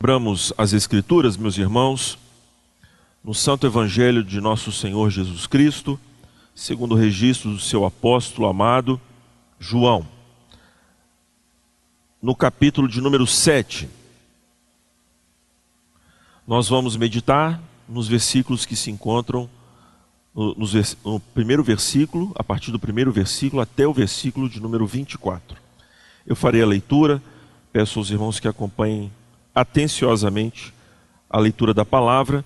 Abramos as Escrituras, meus irmãos, no Santo Evangelho de nosso Senhor Jesus Cristo, segundo o registro do seu apóstolo amado, João, no capítulo de número 7. Nós vamos meditar nos versículos que se encontram no, no primeiro versículo, a partir do primeiro versículo até o versículo de número 24. Eu farei a leitura, peço aos irmãos que acompanhem atenciosamente a leitura da palavra,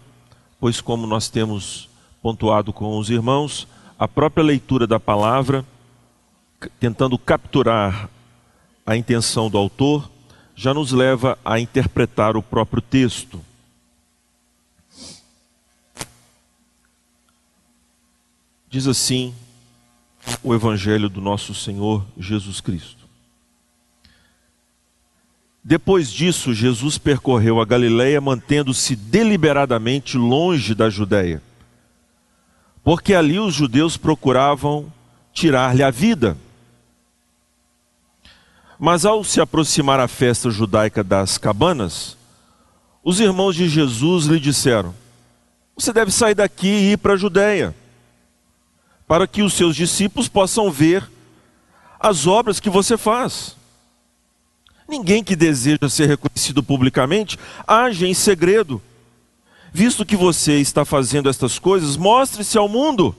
pois, como nós temos pontuado com os irmãos, a própria leitura da palavra, tentando capturar a intenção do autor, já nos leva a interpretar o próprio texto. Diz assim o Evangelho do nosso Senhor Jesus Cristo. Depois disso, Jesus percorreu a Galileia, mantendo-se deliberadamente longe da Judéia, porque ali os judeus procuravam tirar-lhe a vida. Mas ao se aproximar a festa judaica das cabanas, os irmãos de Jesus lhe disseram: Você deve sair daqui e ir para a Judéia, para que os seus discípulos possam ver as obras que você faz. Ninguém que deseja ser reconhecido publicamente age em segredo. Visto que você está fazendo estas coisas, mostre-se ao mundo,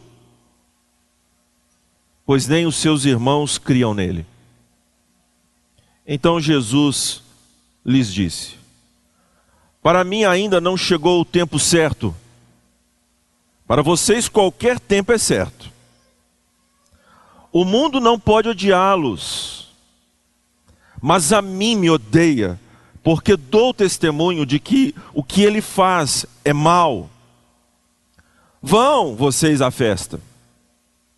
pois nem os seus irmãos criam nele. Então Jesus lhes disse: Para mim ainda não chegou o tempo certo. Para vocês qualquer tempo é certo. O mundo não pode odiá-los mas a mim me odeia, porque dou testemunho de que o que ele faz é mal. Vão vocês à festa.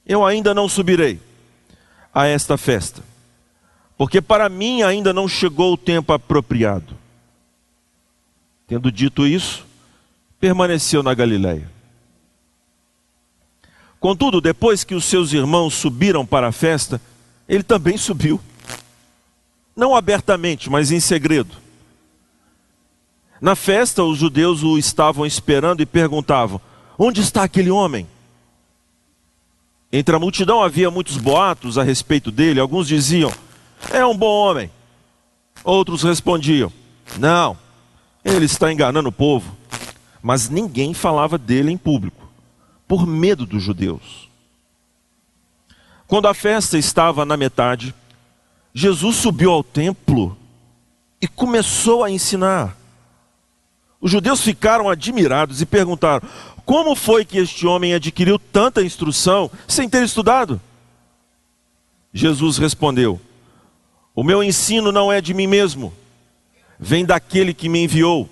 Eu ainda não subirei a esta festa, porque para mim ainda não chegou o tempo apropriado. Tendo dito isso, permaneceu na Galiléia. Contudo, depois que os seus irmãos subiram para a festa, ele também subiu não abertamente, mas em segredo. Na festa, os judeus o estavam esperando e perguntavam: Onde está aquele homem? Entre a multidão havia muitos boatos a respeito dele. Alguns diziam: É um bom homem. Outros respondiam: Não, ele está enganando o povo. Mas ninguém falava dele em público, por medo dos judeus. Quando a festa estava na metade, Jesus subiu ao templo e começou a ensinar. Os judeus ficaram admirados e perguntaram: como foi que este homem adquiriu tanta instrução sem ter estudado? Jesus respondeu: O meu ensino não é de mim mesmo, vem daquele que me enviou.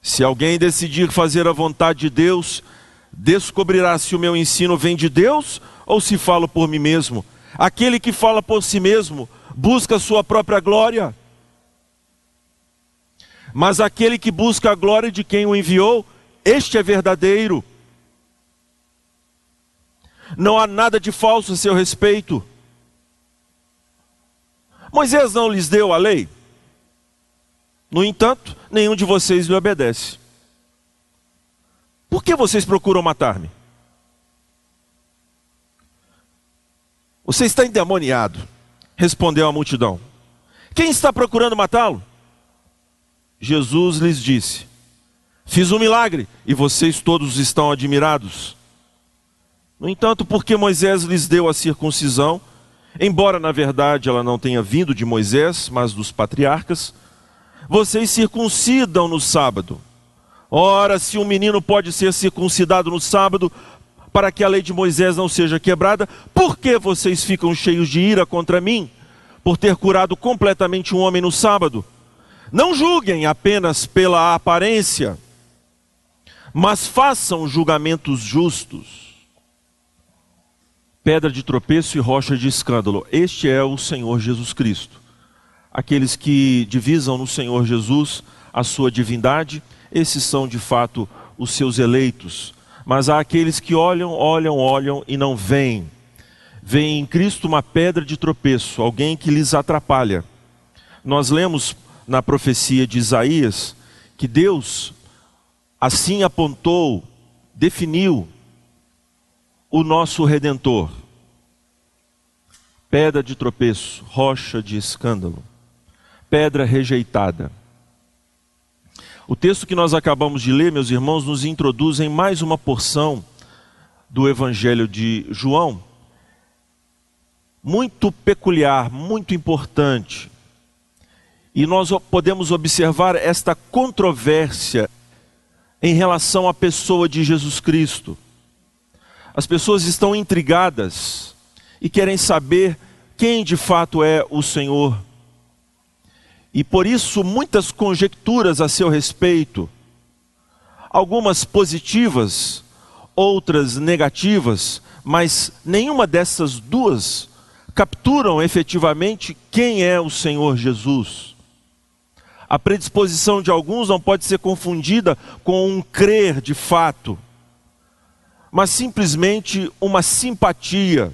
Se alguém decidir fazer a vontade de Deus, descobrirá se o meu ensino vem de Deus ou se falo por mim mesmo. Aquele que fala por si mesmo busca sua própria glória. Mas aquele que busca a glória de quem o enviou, este é verdadeiro. Não há nada de falso a seu respeito. Moisés não lhes deu a lei. No entanto, nenhum de vocês lhe obedece. Por que vocês procuram matar-me? Você está endemoniado, respondeu a multidão. Quem está procurando matá-lo? Jesus lhes disse: Fiz um milagre e vocês todos estão admirados. No entanto, porque Moisés lhes deu a circuncisão, embora na verdade ela não tenha vindo de Moisés, mas dos patriarcas, vocês circuncidam no sábado. Ora, se um menino pode ser circuncidado no sábado, para que a lei de Moisés não seja quebrada, por que vocês ficam cheios de ira contra mim, por ter curado completamente um homem no sábado? Não julguem apenas pela aparência, mas façam julgamentos justos. Pedra de tropeço e rocha de escândalo. Este é o Senhor Jesus Cristo. Aqueles que divisam no Senhor Jesus a sua divindade, esses são de fato os seus eleitos mas há aqueles que olham, olham, olham e não veem. Veem em Cristo uma pedra de tropeço, alguém que lhes atrapalha. Nós lemos na profecia de Isaías que Deus assim apontou, definiu o nosso redentor. Pedra de tropeço, rocha de escândalo, pedra rejeitada. O texto que nós acabamos de ler, meus irmãos, nos introduz em mais uma porção do Evangelho de João, muito peculiar, muito importante. E nós podemos observar esta controvérsia em relação à pessoa de Jesus Cristo. As pessoas estão intrigadas e querem saber quem de fato é o Senhor. E por isso muitas conjecturas a seu respeito, algumas positivas, outras negativas, mas nenhuma dessas duas capturam efetivamente quem é o Senhor Jesus. A predisposição de alguns não pode ser confundida com um crer de fato, mas simplesmente uma simpatia.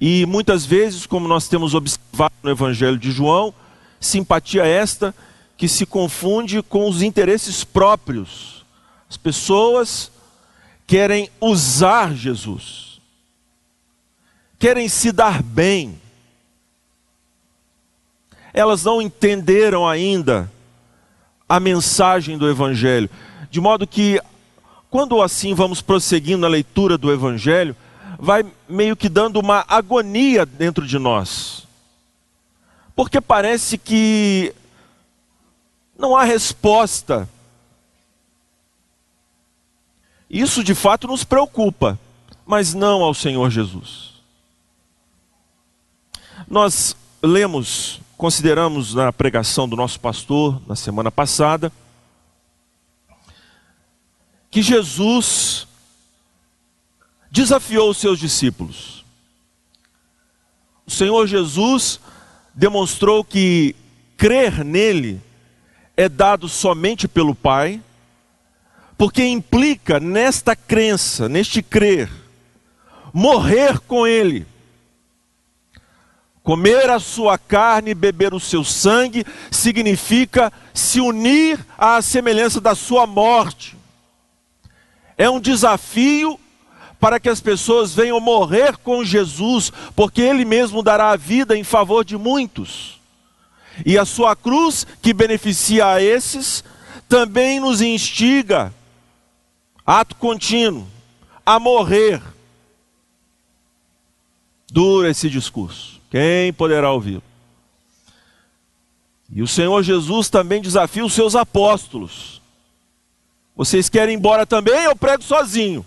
E muitas vezes, como nós temos observado no Evangelho de João, simpatia esta que se confunde com os interesses próprios. As pessoas querem usar Jesus querem se dar bem. Elas não entenderam ainda a mensagem do Evangelho. De modo que, quando assim vamos prosseguindo na leitura do Evangelho, vai meio que dando uma agonia dentro de nós. Porque parece que não há resposta. Isso de fato nos preocupa, mas não ao Senhor Jesus. Nós lemos, consideramos na pregação do nosso pastor na semana passada, que Jesus desafiou os seus discípulos. O Senhor Jesus demonstrou que crer nele é dado somente pelo Pai, porque implica nesta crença, neste crer, morrer com ele Comer a sua carne e beber o seu sangue significa se unir à semelhança da sua morte. É um desafio para que as pessoas venham morrer com Jesus, porque Ele mesmo dará a vida em favor de muitos. E a sua cruz, que beneficia a esses, também nos instiga, ato contínuo, a morrer. Dura esse discurso. Quem poderá ouvi-lo? E o Senhor Jesus também desafia os seus apóstolos. Vocês querem ir embora também? Eu prego sozinho.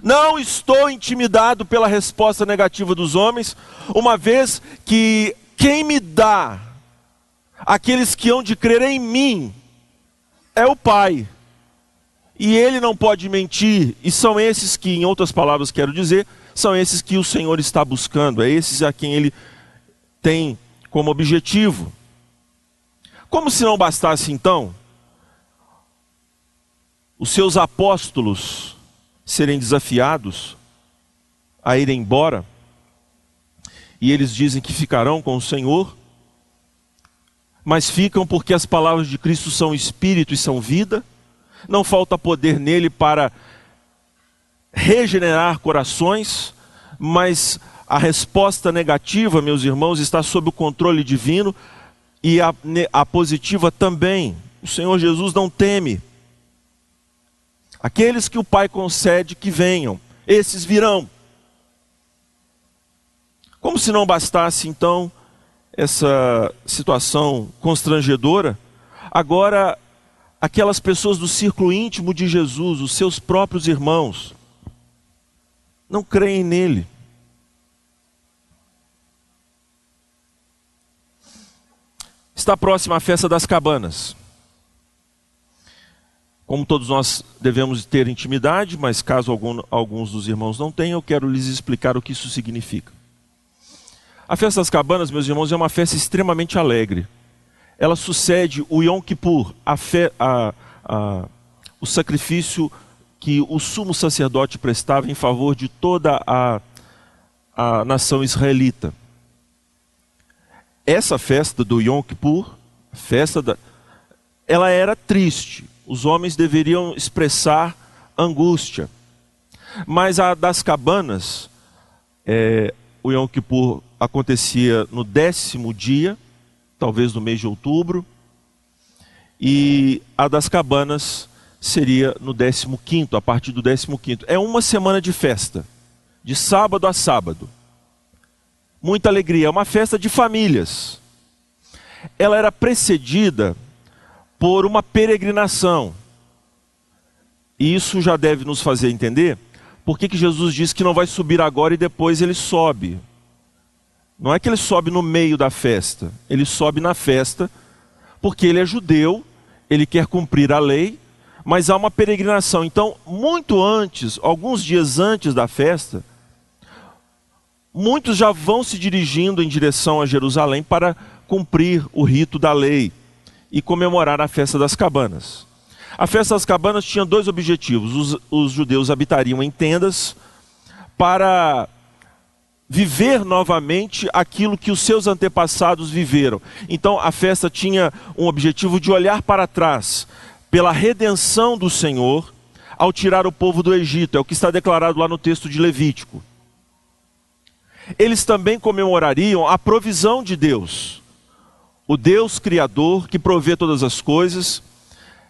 Não estou intimidado pela resposta negativa dos homens, uma vez que quem me dá aqueles que hão de crer em mim é o Pai. E ele não pode mentir, e são esses que, em outras palavras, quero dizer, são esses que o Senhor está buscando, é esses a quem ele tem como objetivo. Como se não bastasse então os seus apóstolos serem desafiados a ir embora, e eles dizem que ficarão com o Senhor, mas ficam porque as palavras de Cristo são espírito e são vida, não falta poder nele para regenerar corações, mas a resposta negativa, meus irmãos, está sob o controle divino e a, a positiva também. O Senhor Jesus não teme. Aqueles que o Pai concede que venham, esses virão. Como se não bastasse então essa situação constrangedora, agora aquelas pessoas do círculo íntimo de Jesus, os seus próprios irmãos, não creem nele. Está próxima a festa das cabanas. Como todos nós devemos ter intimidade, mas caso algum, alguns dos irmãos não tenham, eu quero lhes explicar o que isso significa. A festa das cabanas, meus irmãos, é uma festa extremamente alegre. Ela sucede o Yom Kippur, a fe, a, a, o sacrifício que o sumo sacerdote prestava em favor de toda a, a nação israelita. essa festa do Yom Kippur, festa da, ela era triste. Os homens deveriam expressar angústia. Mas a das cabanas, é, o Yom Kippur acontecia no décimo dia, talvez no mês de outubro, e a das cabanas seria no décimo quinto, a partir do décimo quinto. É uma semana de festa, de sábado a sábado. Muita alegria, é uma festa de famílias. Ela era precedida por uma peregrinação. E isso já deve nos fazer entender por que, que Jesus diz que não vai subir agora e depois ele sobe. Não é que ele sobe no meio da festa, ele sobe na festa, porque ele é judeu, ele quer cumprir a lei, mas há uma peregrinação. Então, muito antes, alguns dias antes da festa, muitos já vão se dirigindo em direção a Jerusalém para cumprir o rito da lei e comemorar a festa das cabanas. A festa das cabanas tinha dois objetivos: os, os judeus habitariam em tendas para viver novamente aquilo que os seus antepassados viveram. Então a festa tinha um objetivo de olhar para trás, pela redenção do Senhor, ao tirar o povo do Egito, é o que está declarado lá no texto de Levítico. Eles também comemorariam a provisão de Deus, o Deus Criador que provê todas as coisas.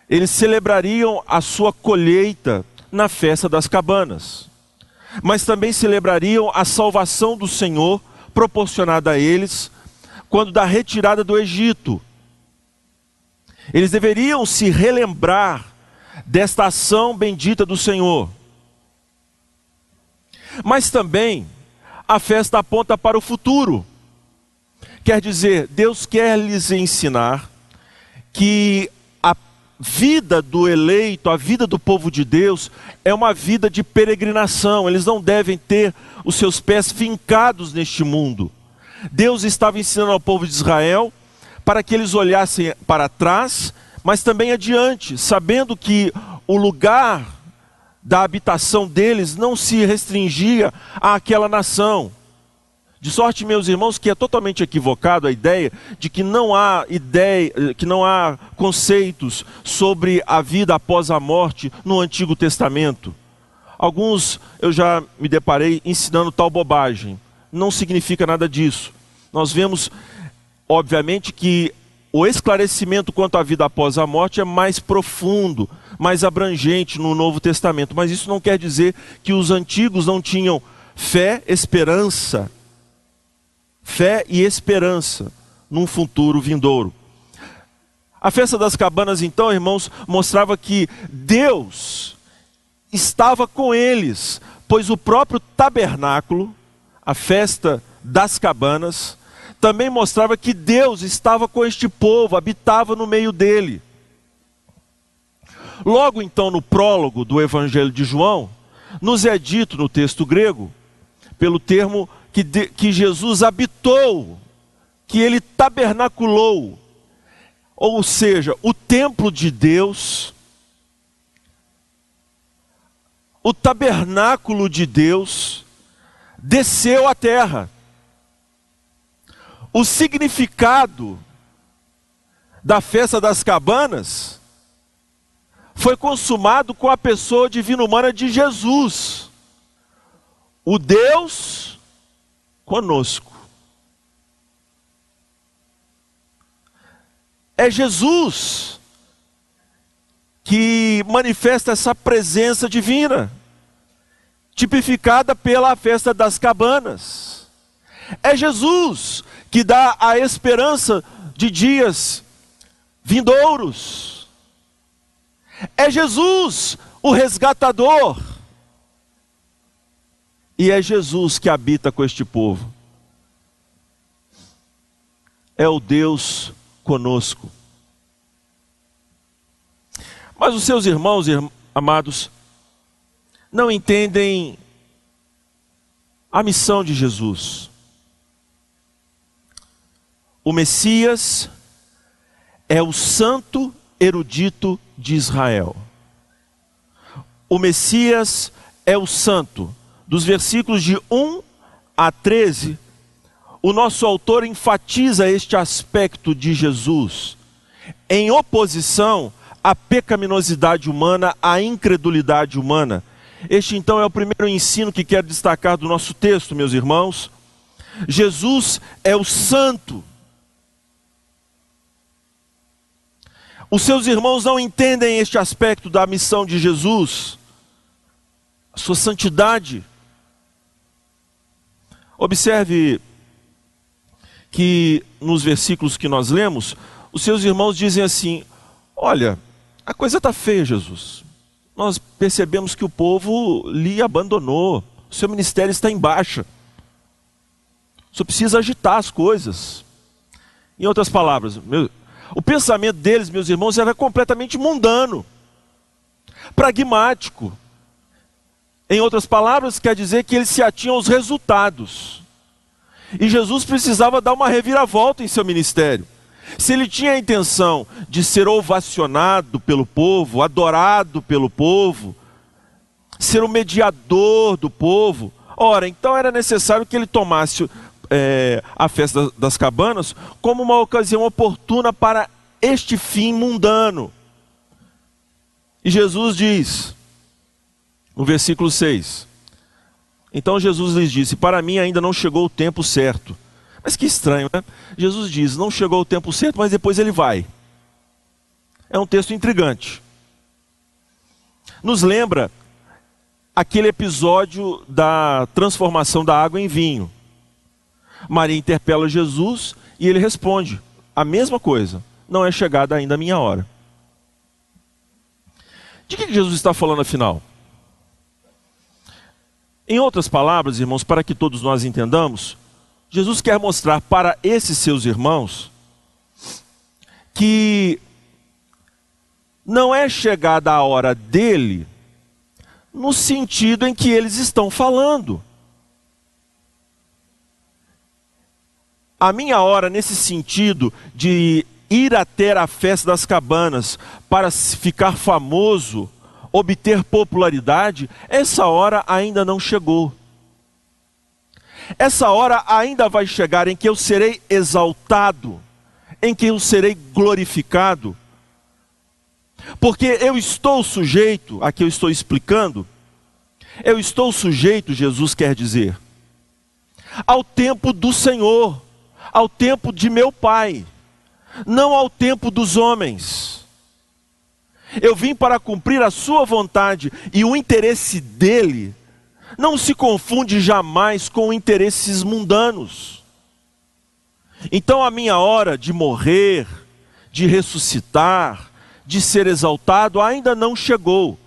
Eles celebrariam a sua colheita na festa das cabanas mas também celebrariam a salvação do Senhor proporcionada a eles quando da retirada do Egito. Eles deveriam se relembrar desta ação bendita do Senhor. Mas também a festa aponta para o futuro. Quer dizer, Deus quer lhes ensinar que vida do eleito, a vida do povo de Deus, é uma vida de peregrinação. Eles não devem ter os seus pés fincados neste mundo. Deus estava ensinando ao povo de Israel para que eles olhassem para trás, mas também adiante, sabendo que o lugar da habitação deles não se restringia àquela nação. De sorte, meus irmãos, que é totalmente equivocado a ideia de que não há ideia, que não há conceitos sobre a vida após a morte no Antigo Testamento. Alguns eu já me deparei ensinando tal bobagem. Não significa nada disso. Nós vemos, obviamente, que o esclarecimento quanto à vida após a morte é mais profundo, mais abrangente no Novo Testamento. Mas isso não quer dizer que os antigos não tinham fé, esperança fé e esperança num futuro vindouro. A festa das cabanas, então, irmãos, mostrava que Deus estava com eles, pois o próprio tabernáculo, a festa das cabanas, também mostrava que Deus estava com este povo, habitava no meio dele. Logo então, no prólogo do Evangelho de João, nos é dito no texto grego, pelo termo que, de, que Jesus habitou, que ele tabernaculou, ou seja, o templo de Deus, o tabernáculo de Deus, desceu à terra. O significado da festa das cabanas foi consumado com a pessoa divina humana de Jesus, o Deus conosco. É Jesus que manifesta essa presença divina, tipificada pela festa das cabanas. É Jesus que dá a esperança de dias vindouros. É Jesus o resgatador e é Jesus que habita com este povo. É o Deus conosco. Mas os seus irmãos, amados, não entendem a missão de Jesus. O Messias é o santo erudito de Israel. O Messias é o santo dos versículos de 1 a 13, o nosso autor enfatiza este aspecto de Jesus em oposição à pecaminosidade humana, à incredulidade humana. Este então é o primeiro ensino que quero destacar do nosso texto, meus irmãos. Jesus é o santo. Os seus irmãos não entendem este aspecto da missão de Jesus, a sua santidade. Observe que nos versículos que nós lemos, os seus irmãos dizem assim: Olha, a coisa está feia, Jesus. Nós percebemos que o povo lhe abandonou, o seu ministério está em baixa. Só precisa agitar as coisas. Em outras palavras, meu, o pensamento deles, meus irmãos, era completamente mundano, pragmático. Em outras palavras, quer dizer que eles se atinham aos resultados. E Jesus precisava dar uma reviravolta em seu ministério. Se ele tinha a intenção de ser ovacionado pelo povo, adorado pelo povo, ser o mediador do povo, ora, então era necessário que ele tomasse é, a festa das cabanas como uma ocasião oportuna para este fim mundano. E Jesus diz, no versículo 6, então Jesus lhes disse: Para mim ainda não chegou o tempo certo. Mas que estranho, né? Jesus diz: Não chegou o tempo certo, mas depois ele vai. É um texto intrigante. Nos lembra aquele episódio da transformação da água em vinho. Maria interpela Jesus e ele responde a mesma coisa: Não é chegada ainda a minha hora. De que Jesus está falando afinal? Em outras palavras, irmãos, para que todos nós entendamos, Jesus quer mostrar para esses seus irmãos que não é chegada a hora dele no sentido em que eles estão falando. A minha hora, nesse sentido de ir até a festa das cabanas para ficar famoso, obter popularidade, essa hora ainda não chegou. Essa hora ainda vai chegar em que eu serei exaltado, em que eu serei glorificado. Porque eu estou sujeito, aqui eu estou explicando, eu estou sujeito, Jesus quer dizer, ao tempo do Senhor, ao tempo de meu Pai, não ao tempo dos homens. Eu vim para cumprir a sua vontade e o interesse dele não se confunde jamais com interesses mundanos. Então a minha hora de morrer, de ressuscitar, de ser exaltado ainda não chegou.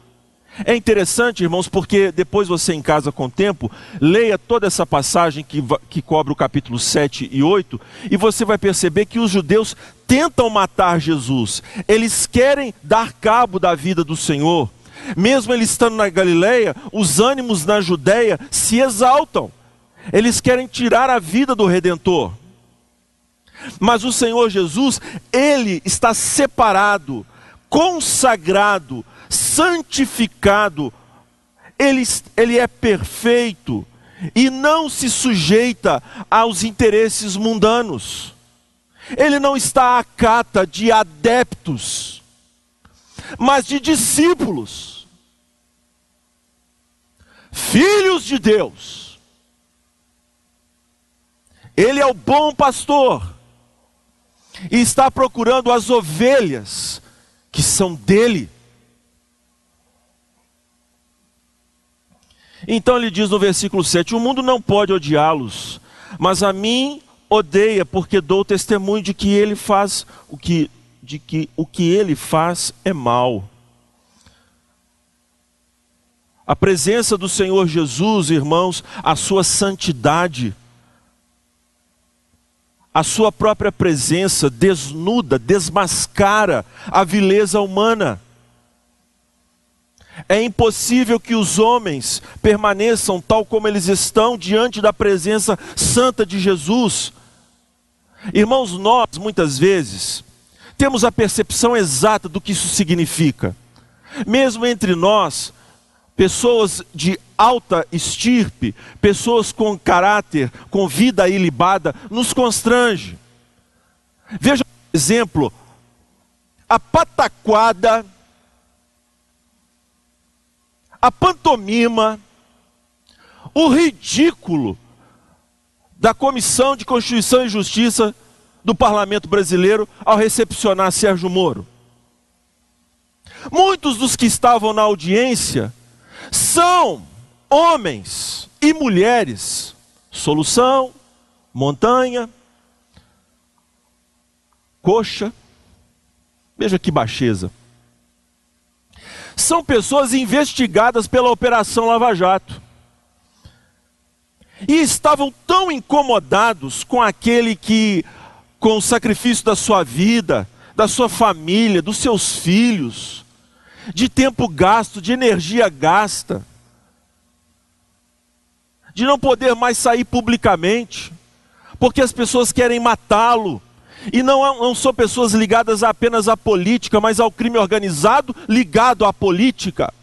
É interessante, irmãos, porque depois você em casa com o tempo, leia toda essa passagem que, que cobre o capítulo 7 e 8, e você vai perceber que os judeus tentam matar Jesus, eles querem dar cabo da vida do Senhor. Mesmo ele estando na Galileia, os ânimos na Judéia se exaltam. Eles querem tirar a vida do redentor. Mas o Senhor Jesus, ele está separado, consagrado, santificado, ele, ele é perfeito e não se sujeita aos interesses mundanos. Ele não está à cata de adeptos, mas de discípulos, filhos de Deus. Ele é o bom pastor e está procurando as ovelhas que são dele. Então ele diz no versículo 7: O mundo não pode odiá-los, mas a mim odeia, porque dou testemunho de que ele faz o que, de que o que ele faz é mal. A presença do Senhor Jesus, irmãos, a sua santidade, a sua própria presença desnuda, desmascara a vileza humana. É impossível que os homens permaneçam tal como eles estão diante da presença santa de Jesus. Irmãos, nós muitas vezes temos a percepção exata do que isso significa. Mesmo entre nós, pessoas de alta estirpe, pessoas com caráter, com vida ilibada, nos constrange. Veja, por exemplo, a pataquada, a pantomima, o ridículo da Comissão de Constituição e Justiça do Parlamento Brasileiro ao recepcionar Sérgio Moro. Muitos dos que estavam na audiência são homens e mulheres. Solução, montanha, coxa. Veja que baixeza. São pessoas investigadas pela Operação Lava Jato. E estavam tão incomodados com aquele que, com o sacrifício da sua vida, da sua família, dos seus filhos, de tempo gasto, de energia gasta, de não poder mais sair publicamente, porque as pessoas querem matá-lo. E não, não são pessoas ligadas apenas à política, mas ao crime organizado ligado à política.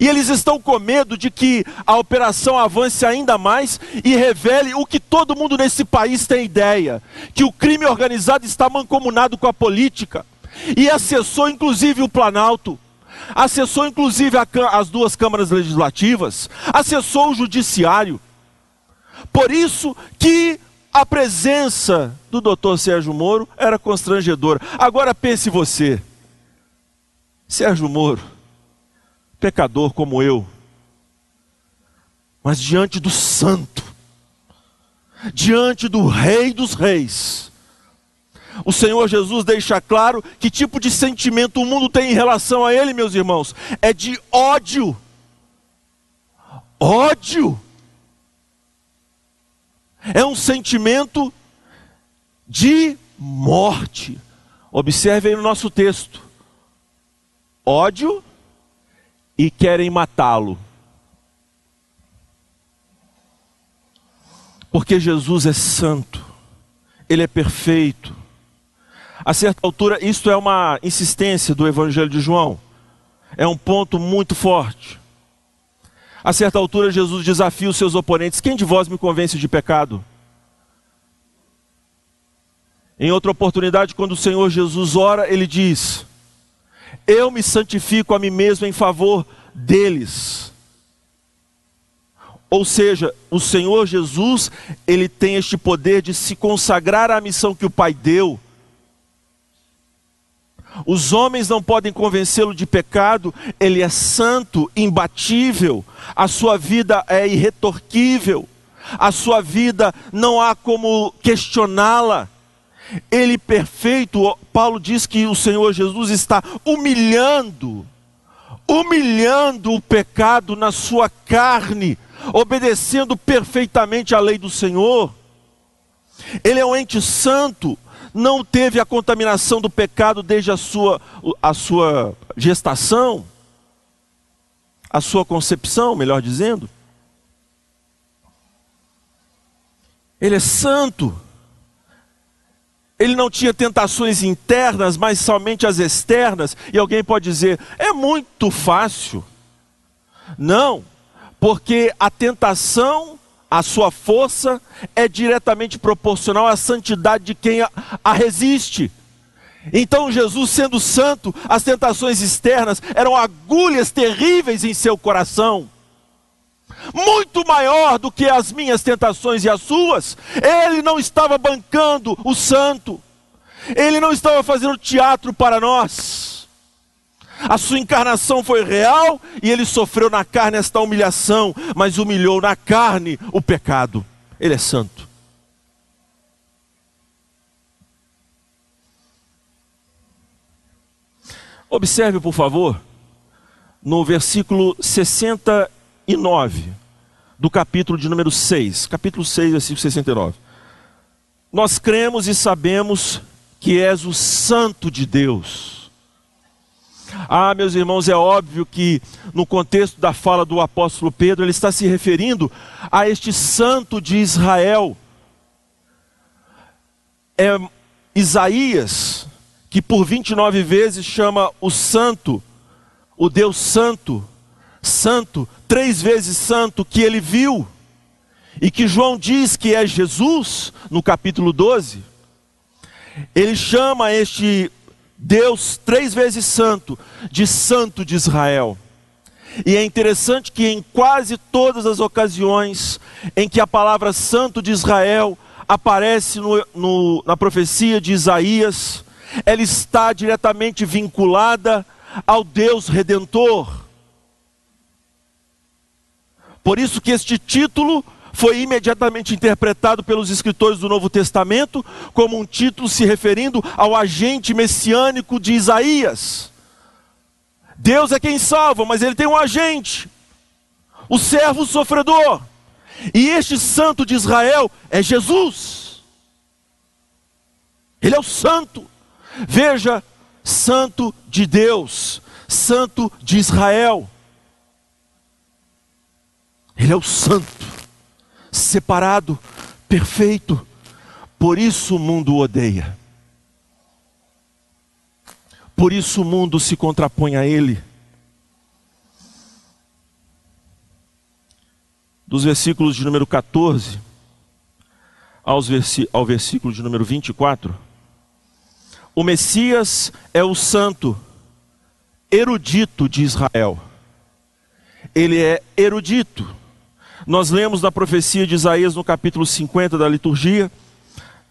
E eles estão com medo de que a operação avance ainda mais e revele o que todo mundo nesse país tem ideia: que o crime organizado está mancomunado com a política e acessou inclusive o Planalto acessou inclusive a, as duas câmaras legislativas, acessou o judiciário. Por isso que a presença do doutor Sérgio Moro era constrangedora. Agora pense você, Sérgio Moro, pecador como eu, mas diante do santo, diante do rei dos reis, o Senhor Jesus deixa claro que tipo de sentimento o mundo tem em relação a Ele, meus irmãos, é de ódio. Ódio. É um sentimento de morte. Observe aí no nosso texto: ódio e querem matá-lo. Porque Jesus é santo, Ele é perfeito, a certa altura, isto é uma insistência do Evangelho de João, é um ponto muito forte. A certa altura, Jesus desafia os seus oponentes: Quem de vós me convence de pecado? Em outra oportunidade, quando o Senhor Jesus ora, ele diz: Eu me santifico a mim mesmo em favor deles. Ou seja, o Senhor Jesus, ele tem este poder de se consagrar à missão que o Pai deu os homens não podem convencê-lo de pecado, ele é santo, imbatível, a sua vida é irretorquível, a sua vida não há como questioná-la. Ele perfeito, Paulo diz que o Senhor Jesus está humilhando, humilhando o pecado na sua carne, obedecendo perfeitamente a lei do Senhor. Ele é um ente santo, não teve a contaminação do pecado desde a sua, a sua gestação, a sua concepção, melhor dizendo. Ele é santo. Ele não tinha tentações internas, mas somente as externas. E alguém pode dizer: é muito fácil. Não, porque a tentação a sua força é diretamente proporcional à santidade de quem a, resiste. Então, Jesus, sendo santo, as tentações externas eram agulhas terríveis em seu coração, muito maior do que as minhas tentações e as suas. Ele não estava bancando o santo, ele não estava fazendo teatro para nós. A sua encarnação foi real e ele sofreu na carne esta humilhação, mas humilhou na carne o pecado. Ele é santo. Observe, por favor, no versículo 69 do capítulo de número 6, capítulo 6, versículo 69. Nós cremos e sabemos que és o Santo de Deus ah, meus irmãos, é óbvio que no contexto da fala do apóstolo Pedro, ele está se referindo a este santo de Israel. É Isaías, que por 29 vezes chama o santo, o Deus santo, santo, três vezes santo, que ele viu, e que João diz que é Jesus, no capítulo 12, ele chama este Deus três vezes santo de Santo de Israel. E é interessante que em quase todas as ocasiões em que a palavra Santo de Israel aparece no, no, na profecia de Isaías, ela está diretamente vinculada ao Deus Redentor. Por isso que este título foi imediatamente interpretado pelos escritores do Novo Testamento como um título se referindo ao agente messiânico de Isaías. Deus é quem salva, mas ele tem um agente, o servo sofredor. E este santo de Israel é Jesus. Ele é o santo. Veja, santo de Deus, santo de Israel. Ele é o santo separado, perfeito. Por isso o mundo o odeia. Por isso o mundo se contrapõe a ele. Dos versículos de número 14 aos ao versículo de número 24, o Messias é o santo erudito de Israel. Ele é erudito nós lemos na profecia de Isaías no capítulo 50 da liturgia,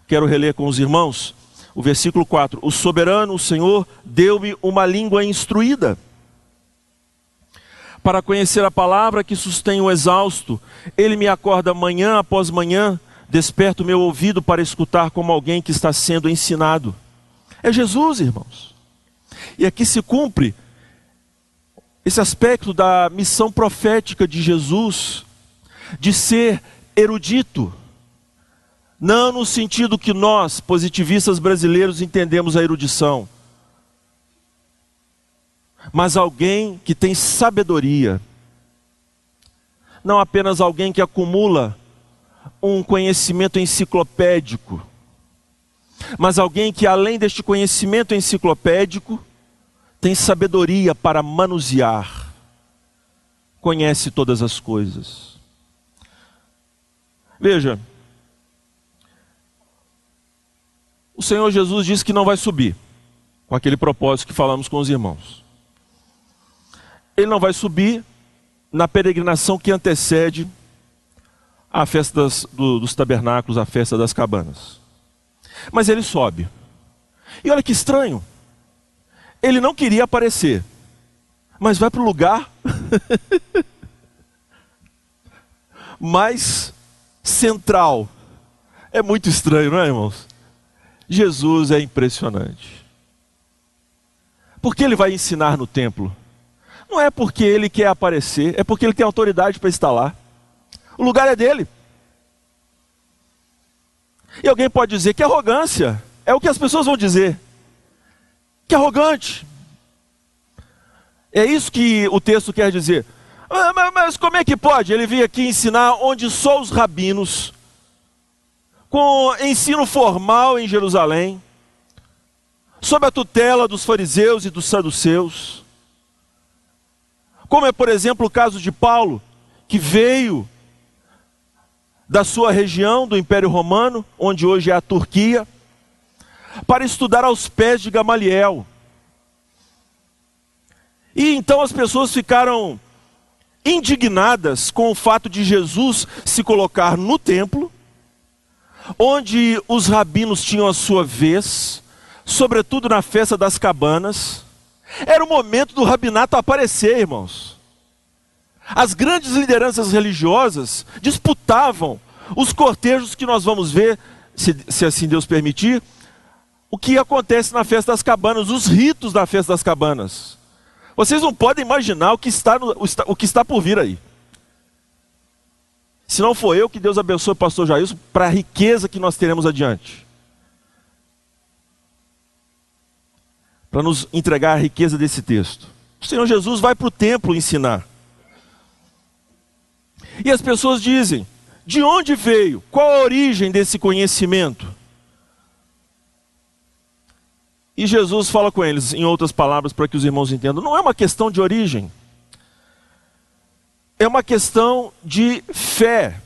quero reler com os irmãos, o versículo 4: O soberano, o Senhor, deu-me uma língua instruída para conhecer a palavra que sustém o exausto. Ele me acorda manhã após manhã, desperta o meu ouvido para escutar como alguém que está sendo ensinado. É Jesus, irmãos. E aqui se cumpre esse aspecto da missão profética de Jesus, de ser erudito. Não no sentido que nós, positivistas brasileiros, entendemos a erudição, mas alguém que tem sabedoria. Não apenas alguém que acumula um conhecimento enciclopédico, mas alguém que, além deste conhecimento enciclopédico, tem sabedoria para manusear, conhece todas as coisas. Veja, o Senhor Jesus disse que não vai subir, com aquele propósito que falamos com os irmãos. Ele não vai subir na peregrinação que antecede a festa das, do, dos tabernáculos, a festa das cabanas. Mas ele sobe. E olha que estranho. Ele não queria aparecer, mas vai para o lugar mais central. É muito estranho, não é, irmãos? Jesus é impressionante. Por que ele vai ensinar no templo? Não é porque ele quer aparecer, é porque ele tem autoridade para estar lá. O lugar é dele. E alguém pode dizer que arrogância é o que as pessoas vão dizer. Que arrogante. É isso que o texto quer dizer. Ah, mas como é que pode ele vir aqui ensinar onde só os rabinos, com ensino formal em Jerusalém, sob a tutela dos fariseus e dos saduceus? Como é, por exemplo, o caso de Paulo, que veio da sua região, do Império Romano, onde hoje é a Turquia, para estudar aos pés de Gamaliel. E então as pessoas ficaram indignadas com o fato de Jesus se colocar no templo, onde os rabinos tinham a sua vez, sobretudo na festa das cabanas. Era o momento do rabinato aparecer, irmãos. As grandes lideranças religiosas disputavam os cortejos que nós vamos ver, se, se assim Deus permitir, o que acontece na festa das cabanas, os ritos da festa das cabanas. Vocês não podem imaginar o que está, no, o que está por vir aí. Se não for eu, que Deus abençoe o pastor Jailson para a riqueza que nós teremos adiante. Para nos entregar a riqueza desse texto. O Senhor Jesus vai para o templo ensinar. E as pessoas dizem: de onde veio? Qual a origem desse conhecimento? E Jesus fala com eles, em outras palavras, para que os irmãos entendam: não é uma questão de origem. é uma questão de fé.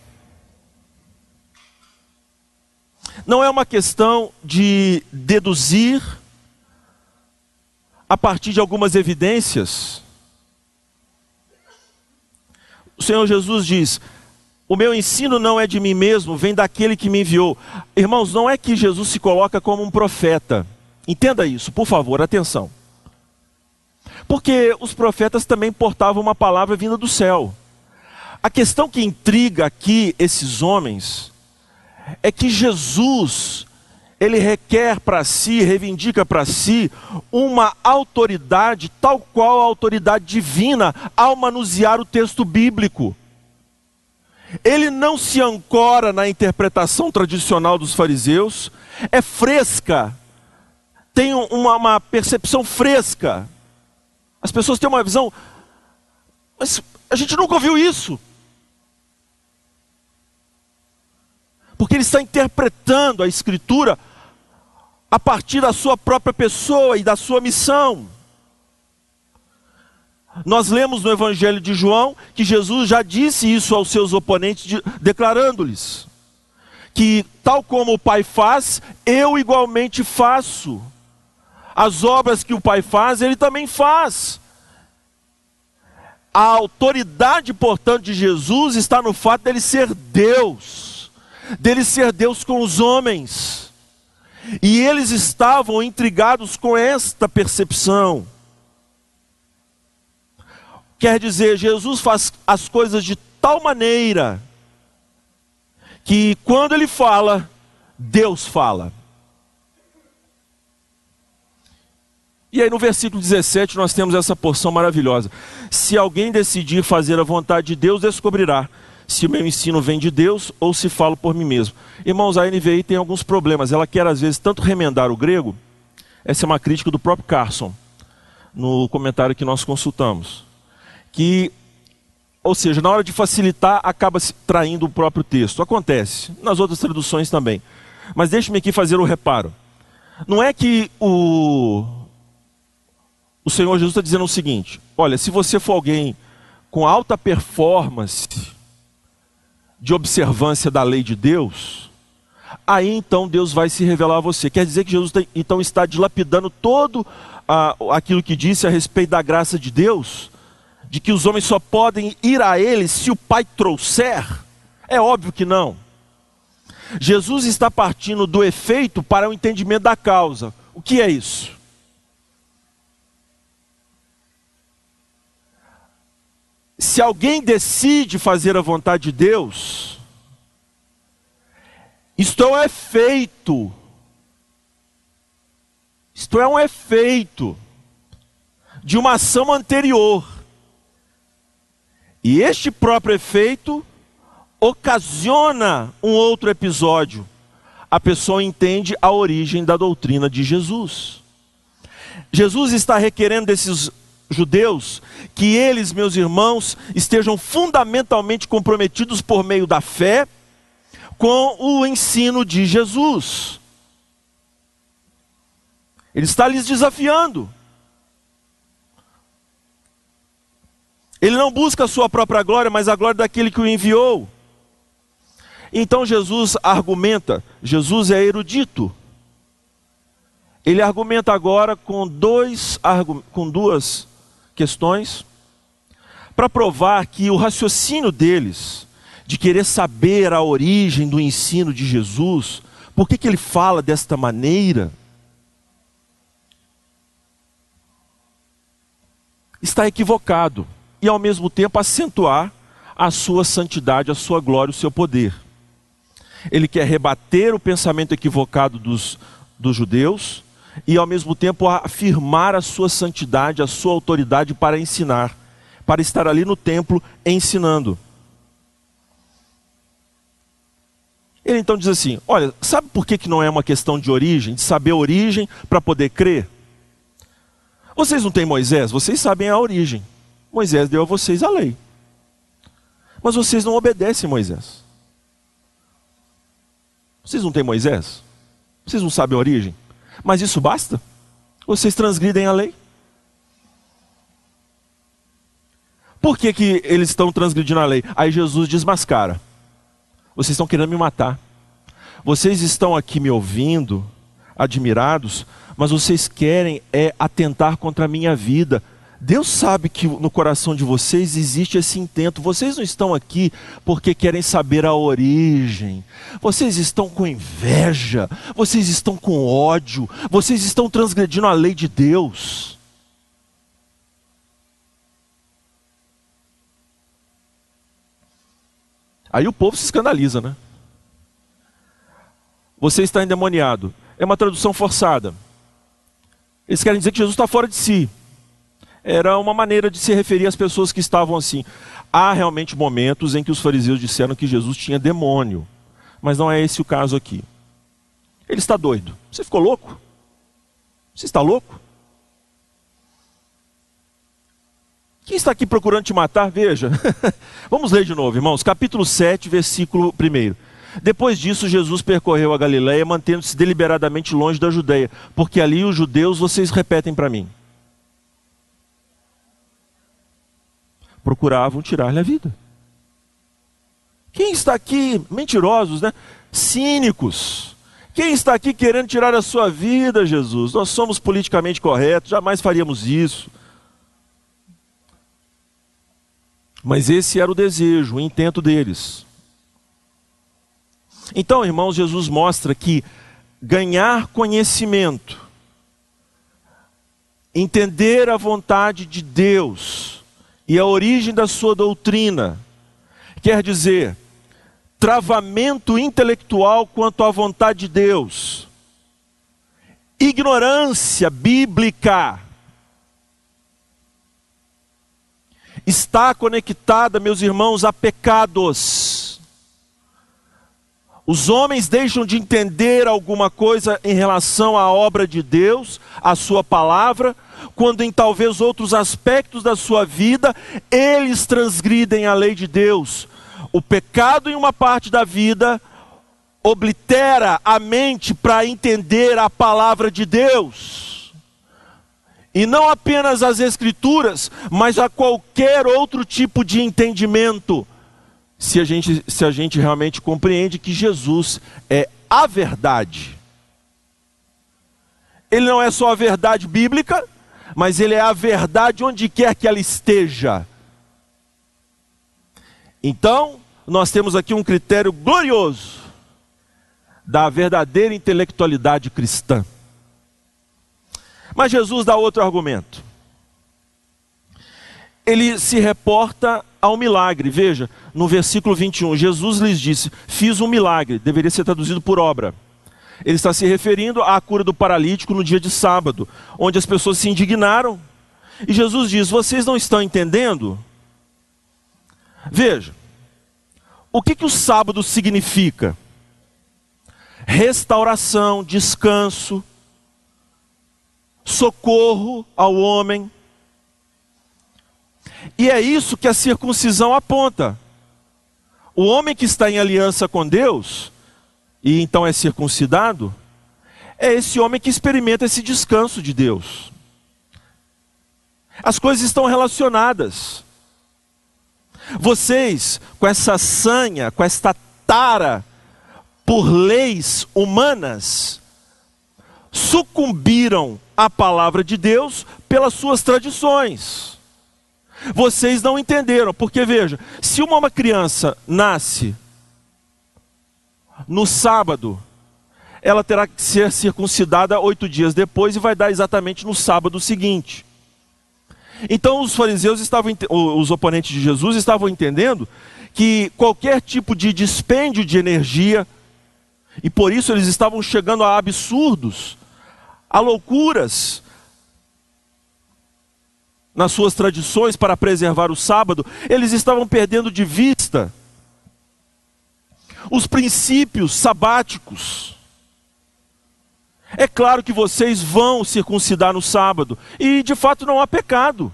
Não é uma questão de deduzir a partir de algumas evidências. O Senhor Jesus diz: O meu ensino não é de mim mesmo, vem daquele que me enviou. Irmãos, não é que Jesus se coloca como um profeta. Entenda isso, por favor, atenção. Porque os profetas também portavam uma palavra vinda do céu. A questão que intriga aqui esses homens é que Jesus, ele requer para si, reivindica para si, uma autoridade tal qual a autoridade divina ao manusear o texto bíblico. Ele não se ancora na interpretação tradicional dos fariseus, é fresca, tem uma, uma percepção fresca. As pessoas têm uma visão, mas a gente nunca ouviu isso. Porque ele está interpretando a Escritura a partir da sua própria pessoa e da sua missão. Nós lemos no Evangelho de João que Jesus já disse isso aos seus oponentes, declarando-lhes que, tal como o Pai faz, eu igualmente faço. As obras que o Pai faz, ele também faz. A autoridade, portanto, de Jesus está no fato dele ser Deus, dele ser Deus com os homens. E eles estavam intrigados com esta percepção. Quer dizer, Jesus faz as coisas de tal maneira que quando ele fala, Deus fala. E aí no versículo 17 nós temos essa porção maravilhosa. Se alguém decidir fazer a vontade de Deus, descobrirá se o meu ensino vem de Deus ou se falo por mim mesmo. Irmãos, a NVI tem alguns problemas. Ela quer às vezes tanto remendar o grego. Essa é uma crítica do próprio Carson, no comentário que nós consultamos. Que, ou seja, na hora de facilitar, acaba se traindo o próprio texto. Acontece, nas outras traduções também. Mas deixe-me aqui fazer o reparo. Não é que o, o Senhor Jesus está dizendo o seguinte: olha, se você for alguém com alta performance de observância da lei de Deus, aí então Deus vai se revelar a você. Quer dizer que Jesus então está dilapidando todo ah, aquilo que disse a respeito da graça de Deus, de que os homens só podem ir a Ele se o Pai trouxer? É óbvio que não. Jesus está partindo do efeito para o entendimento da causa. O que é isso? Se alguém decide fazer a vontade de Deus, isto é um efeito. Isto é um efeito de uma ação anterior. E este próprio efeito ocasiona um outro episódio. A pessoa entende a origem da doutrina de Jesus. Jesus está requerendo desses judeus, que eles, meus irmãos, estejam fundamentalmente comprometidos por meio da fé com o ensino de Jesus. Ele está lhes desafiando. Ele não busca a sua própria glória, mas a glória daquele que o enviou. Então Jesus argumenta, Jesus é erudito. Ele argumenta agora com dois com duas questões para provar que o raciocínio deles, de querer saber a origem do ensino de Jesus, por que, que ele fala desta maneira, está equivocado e ao mesmo tempo acentuar a sua santidade, a sua glória, o seu poder. Ele quer rebater o pensamento equivocado dos, dos judeus e ao mesmo tempo afirmar a sua santidade, a sua autoridade para ensinar, para estar ali no templo ensinando. Ele então diz assim: Olha, sabe por que, que não é uma questão de origem, de saber a origem para poder crer? Vocês não têm Moisés, vocês sabem a origem. Moisés deu a vocês a lei. Mas vocês não obedecem Moisés. Vocês não têm Moisés? Vocês não sabem a origem? Mas isso basta? Vocês transgridem a lei? Por que, que eles estão transgredindo a lei? Aí Jesus desmascara. Vocês estão querendo me matar. Vocês estão aqui me ouvindo, admirados, mas vocês querem é atentar contra a minha vida. Deus sabe que no coração de vocês existe esse intento. Vocês não estão aqui porque querem saber a origem. Vocês estão com inveja. Vocês estão com ódio. Vocês estão transgredindo a lei de Deus. Aí o povo se escandaliza, né? Você está endemoniado. É uma tradução forçada. Eles querem dizer que Jesus está fora de si. Era uma maneira de se referir às pessoas que estavam assim. Há realmente momentos em que os fariseus disseram que Jesus tinha demônio. Mas não é esse o caso aqui. Ele está doido. Você ficou louco? Você está louco? Quem está aqui procurando te matar? Veja. Vamos ler de novo, irmãos. Capítulo 7, versículo 1. Depois disso, Jesus percorreu a Galiléia, mantendo-se deliberadamente longe da Judéia, porque ali os judeus vocês repetem para mim. Procuravam tirar-lhe a vida. Quem está aqui, mentirosos, né? Cínicos. Quem está aqui querendo tirar a sua vida, Jesus? Nós somos politicamente corretos, jamais faríamos isso. Mas esse era o desejo, o intento deles. Então, irmãos, Jesus mostra que ganhar conhecimento, entender a vontade de Deus e a origem da sua doutrina, quer dizer, travamento intelectual quanto à vontade de Deus, ignorância bíblica, está conectada, meus irmãos, a pecados. Os homens deixam de entender alguma coisa em relação à obra de Deus, à Sua palavra, quando em talvez outros aspectos da sua vida eles transgridem a lei de Deus. O pecado em uma parte da vida oblitera a mente para entender a palavra de Deus. E não apenas as Escrituras, mas a qualquer outro tipo de entendimento. Se a gente, se a gente realmente compreende que Jesus é a verdade. Ele não é só a verdade bíblica, mas ele é a verdade onde quer que ela esteja. Então, nós temos aqui um critério glorioso da verdadeira intelectualidade cristã. Mas Jesus dá outro argumento. Ele se reporta ao milagre. Veja, no versículo 21, Jesus lhes disse: Fiz um milagre, deveria ser traduzido por obra. Ele está se referindo à cura do paralítico no dia de sábado, onde as pessoas se indignaram. E Jesus diz: Vocês não estão entendendo? Veja, o que, que o sábado significa? Restauração, descanso, socorro ao homem. E é isso que a circuncisão aponta. O homem que está em aliança com Deus, e então é circuncidado, é esse homem que experimenta esse descanso de Deus. As coisas estão relacionadas. Vocês, com essa sanha, com esta tara por leis humanas, sucumbiram à palavra de Deus pelas suas tradições. Vocês não entenderam, porque veja, se uma criança nasce no sábado, ela terá que ser circuncidada oito dias depois e vai dar exatamente no sábado seguinte. Então os fariseus estavam, os oponentes de Jesus estavam entendendo que qualquer tipo de dispêndio de energia, e por isso eles estavam chegando a absurdos, a loucuras nas suas tradições para preservar o sábado, eles estavam perdendo de vista os princípios sabáticos. É claro que vocês vão circuncidar no sábado, e de fato não há pecado.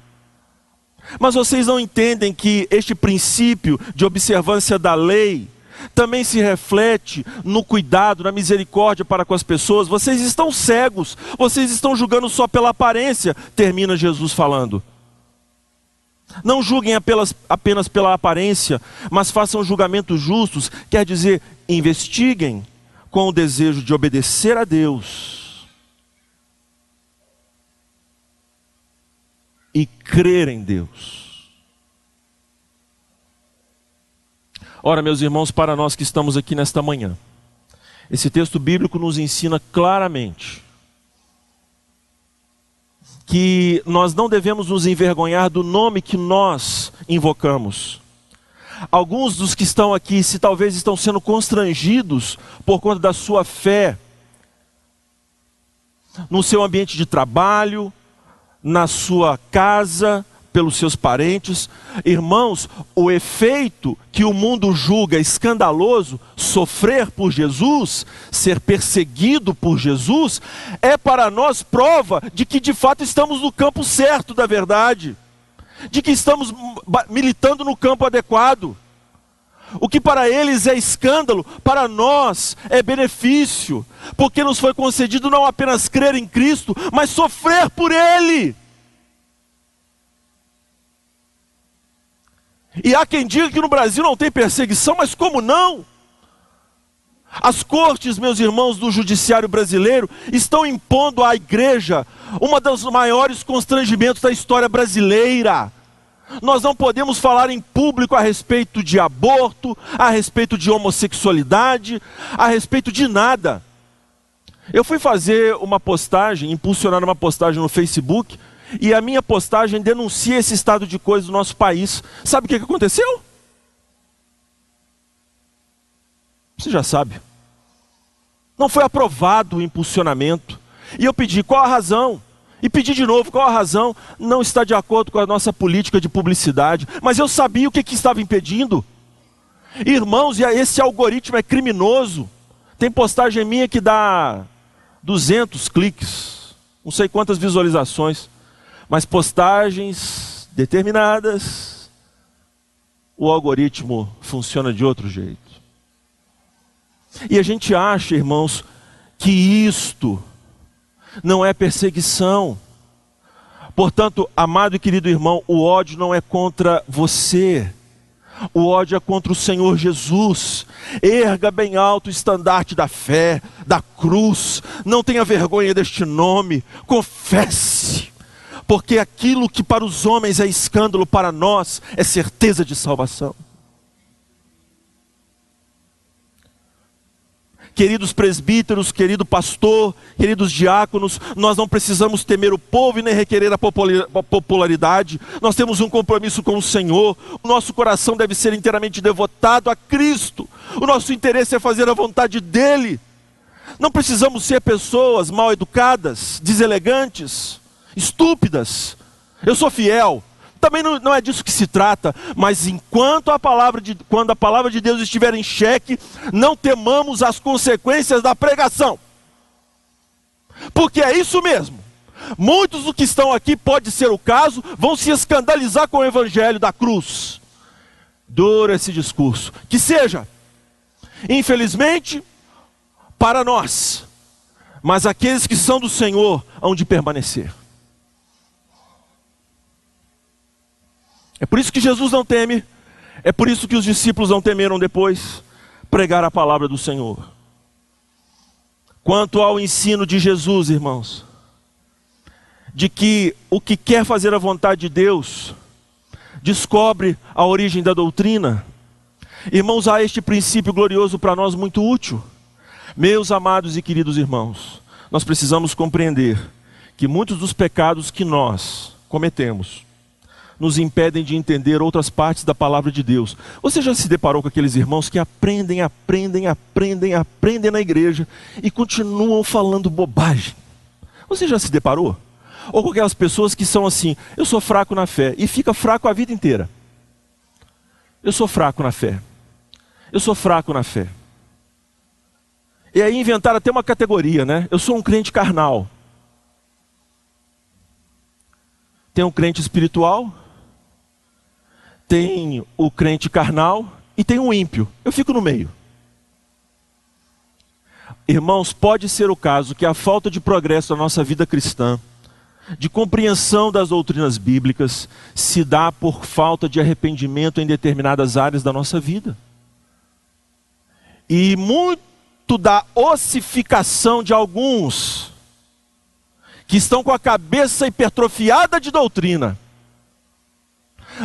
Mas vocês não entendem que este princípio de observância da lei também se reflete no cuidado, na misericórdia para com as pessoas. Vocês estão cegos, vocês estão julgando só pela aparência, termina Jesus falando. Não julguem apenas, apenas pela aparência, mas façam julgamentos justos, quer dizer, investiguem com o desejo de obedecer a Deus e crer em Deus. Ora, meus irmãos, para nós que estamos aqui nesta manhã, esse texto bíblico nos ensina claramente que nós não devemos nos envergonhar do nome que nós invocamos. Alguns dos que estão aqui, se talvez estão sendo constrangidos por conta da sua fé, no seu ambiente de trabalho, na sua casa, pelos seus parentes. Irmãos, o efeito que o mundo julga escandaloso, sofrer por Jesus, ser perseguido por Jesus, é para nós prova de que de fato estamos no campo certo da verdade, de que estamos militando no campo adequado. O que para eles é escândalo, para nós é benefício, porque nos foi concedido não apenas crer em Cristo, mas sofrer por Ele. E há quem diga que no Brasil não tem perseguição, mas como não? As cortes, meus irmãos, do judiciário brasileiro estão impondo à igreja uma dos maiores constrangimentos da história brasileira. Nós não podemos falar em público a respeito de aborto, a respeito de homossexualidade, a respeito de nada. Eu fui fazer uma postagem, impulsionar uma postagem no Facebook, e a minha postagem denuncia esse estado de coisas do nosso país. Sabe o que aconteceu? Você já sabe. Não foi aprovado o impulsionamento. E eu pedi qual a razão. E pedi de novo qual a razão. Não está de acordo com a nossa política de publicidade. Mas eu sabia o que, que estava impedindo. Irmãos, esse algoritmo é criminoso. Tem postagem minha que dá 200 cliques, não sei quantas visualizações mas postagens determinadas, o algoritmo funciona de outro jeito. E a gente acha, irmãos, que isto não é perseguição. Portanto, amado e querido irmão, o ódio não é contra você. O ódio é contra o Senhor Jesus. Erga bem alto o estandarte da fé, da cruz. Não tenha vergonha deste nome. Confesse porque aquilo que para os homens é escândalo, para nós é certeza de salvação. Queridos presbíteros, querido pastor, queridos diáconos, nós não precisamos temer o povo e nem requerer a popularidade, nós temos um compromisso com o Senhor, o nosso coração deve ser inteiramente devotado a Cristo, o nosso interesse é fazer a vontade dEle. Não precisamos ser pessoas mal educadas, deselegantes, estúpidas. Eu sou fiel. Também não, não, é disso que se trata, mas enquanto a palavra de, quando a palavra de Deus estiver em xeque, não temamos as consequências da pregação. Porque é isso mesmo. Muitos do que estão aqui, pode ser o caso, vão se escandalizar com o evangelho da cruz. Duro esse discurso. Que seja. Infelizmente, para nós, mas aqueles que são do Senhor hão de permanecer. É por isso que Jesus não teme, é por isso que os discípulos não temeram depois pregar a palavra do Senhor. Quanto ao ensino de Jesus, irmãos, de que o que quer fazer a vontade de Deus descobre a origem da doutrina. Irmãos, há este princípio glorioso para nós muito útil. Meus amados e queridos irmãos, nós precisamos compreender que muitos dos pecados que nós cometemos nos impedem de entender outras partes da palavra de Deus. Você já se deparou com aqueles irmãos que aprendem, aprendem, aprendem, aprendem na igreja e continuam falando bobagem? Você já se deparou? Ou com aquelas pessoas que são assim, eu sou fraco na fé, e fica fraco a vida inteira. Eu sou fraco na fé. Eu sou fraco na fé. E aí inventaram até uma categoria, né? Eu sou um crente carnal. Tem um crente espiritual, tem o crente carnal e tem o ímpio. Eu fico no meio. Irmãos, pode ser o caso que a falta de progresso da nossa vida cristã de compreensão das doutrinas bíblicas se dá por falta de arrependimento em determinadas áreas da nossa vida. E muito da ossificação de alguns que estão com a cabeça hipertrofiada de doutrina,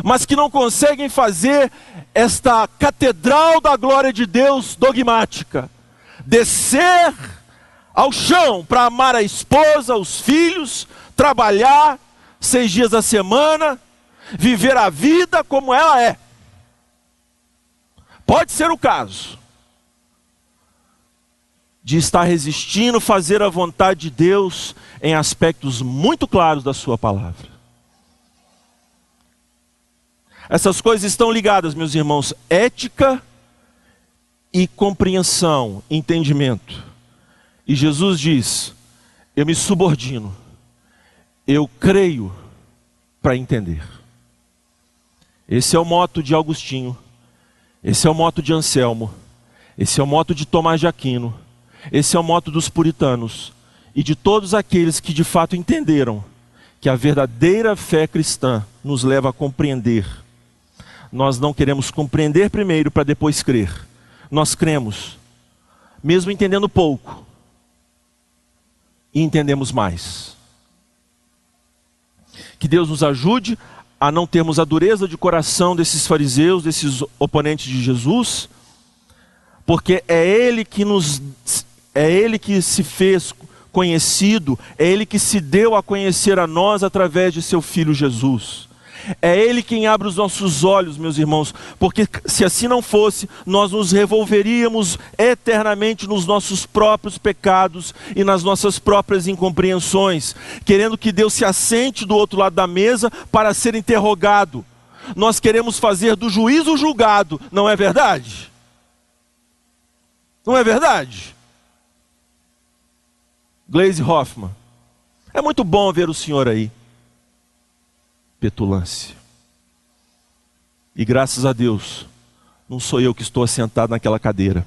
mas que não conseguem fazer esta catedral da glória de Deus dogmática, descer ao chão para amar a esposa, os filhos, trabalhar seis dias da semana, viver a vida como ela é. Pode ser o caso de estar resistindo, fazer a vontade de Deus em aspectos muito claros da Sua palavra. Essas coisas estão ligadas, meus irmãos, ética e compreensão, entendimento. E Jesus diz: Eu me subordino eu creio para entender. Esse é o moto de Agostinho, esse é o moto de Anselmo, esse é o moto de Tomás de Aquino, esse é o moto dos puritanos e de todos aqueles que de fato entenderam que a verdadeira fé cristã nos leva a compreender. Nós não queremos compreender primeiro para depois crer. Nós cremos, mesmo entendendo pouco, e entendemos mais. Que Deus nos ajude a não termos a dureza de coração desses fariseus, desses oponentes de Jesus, porque é Ele que nos, é Ele que se fez conhecido, é Ele que se deu a conhecer a nós através de Seu Filho Jesus. É Ele quem abre os nossos olhos, meus irmãos, porque se assim não fosse, nós nos revolveríamos eternamente nos nossos próprios pecados e nas nossas próprias incompreensões, querendo que Deus se assente do outro lado da mesa para ser interrogado. Nós queremos fazer do juízo julgado, não é verdade? Não é verdade? Glaze Hoffman. É muito bom ver o senhor aí petulância. E graças a Deus, não sou eu que estou assentado naquela cadeira.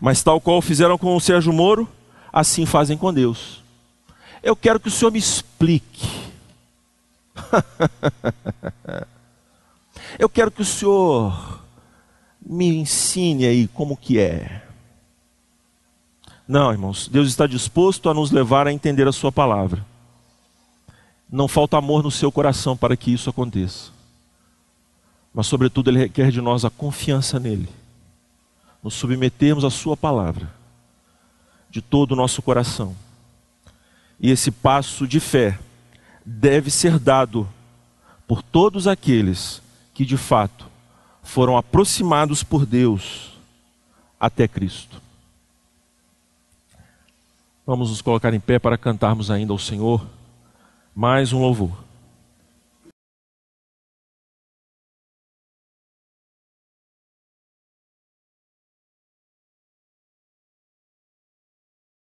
Mas tal qual fizeram com o Sérgio Moro, assim fazem com Deus. Eu quero que o Senhor me explique. eu quero que o Senhor me ensine aí como que é. Não, irmãos, Deus está disposto a nos levar a entender a sua palavra. Não falta amor no seu coração para que isso aconteça. Mas, sobretudo, Ele requer de nós a confiança nele, nos submetermos à Sua palavra, de todo o nosso coração. E esse passo de fé deve ser dado por todos aqueles que, de fato, foram aproximados por Deus até Cristo. Vamos nos colocar em pé para cantarmos ainda ao Senhor mais um louvor.